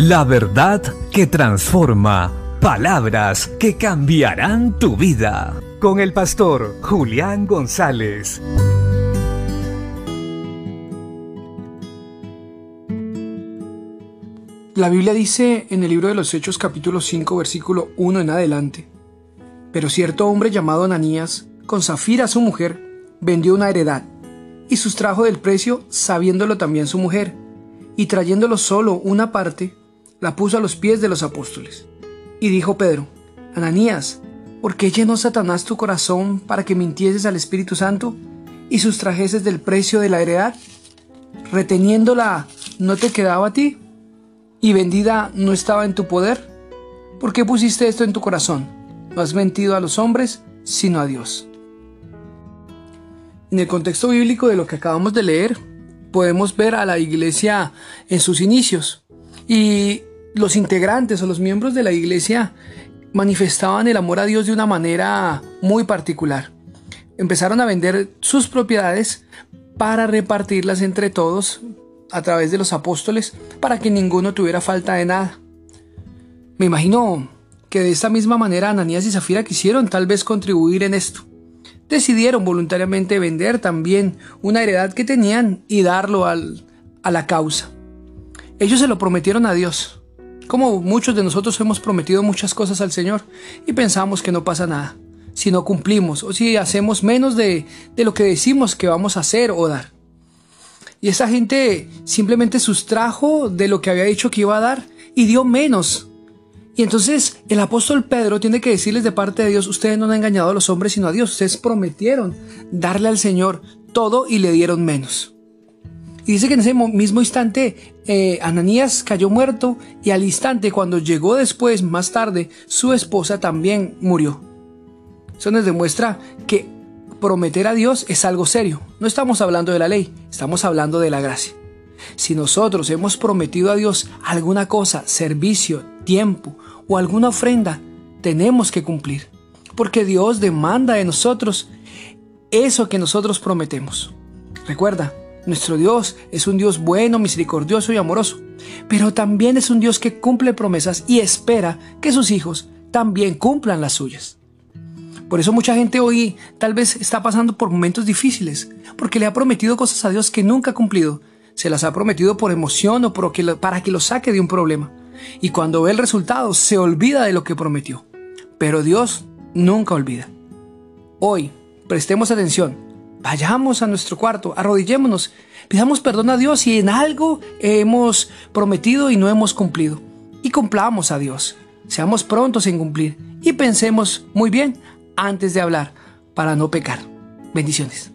La verdad que transforma. Palabras que cambiarán tu vida. Con el pastor Julián González. La Biblia dice en el libro de los Hechos capítulo 5 versículo 1 en adelante, pero cierto hombre llamado Ananías, con Zafira su mujer, vendió una heredad y sustrajo del precio sabiéndolo también su mujer, y trayéndolo solo una parte, la puso a los pies de los apóstoles. Y dijo Pedro, Ananías, ¿por qué llenó Satanás tu corazón para que mintieses al Espíritu Santo y sustrajeses del precio de la heredad? Reteniéndola, ¿no te quedaba a ti? y vendida no estaba en tu poder? ¿Por qué pusiste esto en tu corazón? No has mentido a los hombres, sino a Dios. En el contexto bíblico de lo que acabamos de leer, podemos ver a la iglesia en sus inicios y los integrantes o los miembros de la iglesia manifestaban el amor a Dios de una manera muy particular. Empezaron a vender sus propiedades para repartirlas entre todos a través de los apóstoles para que ninguno tuviera falta de nada. Me imagino que de esta misma manera Ananías y Zafira quisieron tal vez contribuir en esto. Decidieron voluntariamente vender también una heredad que tenían y darlo al, a la causa. Ellos se lo prometieron a Dios, como muchos de nosotros hemos prometido muchas cosas al Señor y pensamos que no pasa nada si no cumplimos o si hacemos menos de, de lo que decimos que vamos a hacer o dar. Y esa gente simplemente sustrajo de lo que había dicho que iba a dar y dio menos. Y entonces el apóstol Pedro tiene que decirles de parte de Dios, ustedes no han engañado a los hombres sino a Dios, ustedes prometieron darle al Señor todo y le dieron menos. Y dice que en ese mismo instante eh, Ananías cayó muerto y al instante cuando llegó después, más tarde, su esposa también murió. Eso nos demuestra que prometer a Dios es algo serio. No estamos hablando de la ley, estamos hablando de la gracia. Si nosotros hemos prometido a Dios alguna cosa, servicio, tiempo o alguna ofrenda, tenemos que cumplir. Porque Dios demanda de nosotros eso que nosotros prometemos. Recuerda, nuestro Dios es un Dios bueno, misericordioso y amoroso, pero también es un Dios que cumple promesas y espera que sus hijos también cumplan las suyas. Por eso mucha gente hoy tal vez está pasando por momentos difíciles, porque le ha prometido cosas a Dios que nunca ha cumplido. Se las ha prometido por emoción o para que lo saque de un problema. Y cuando ve el resultado, se olvida de lo que prometió. Pero Dios nunca olvida. Hoy, prestemos atención. Vayamos a nuestro cuarto, arrodillémonos, pidamos perdón a Dios si en algo hemos prometido y no hemos cumplido. Y cumplamos a Dios. Seamos prontos en cumplir y pensemos muy bien antes de hablar para no pecar. Bendiciones.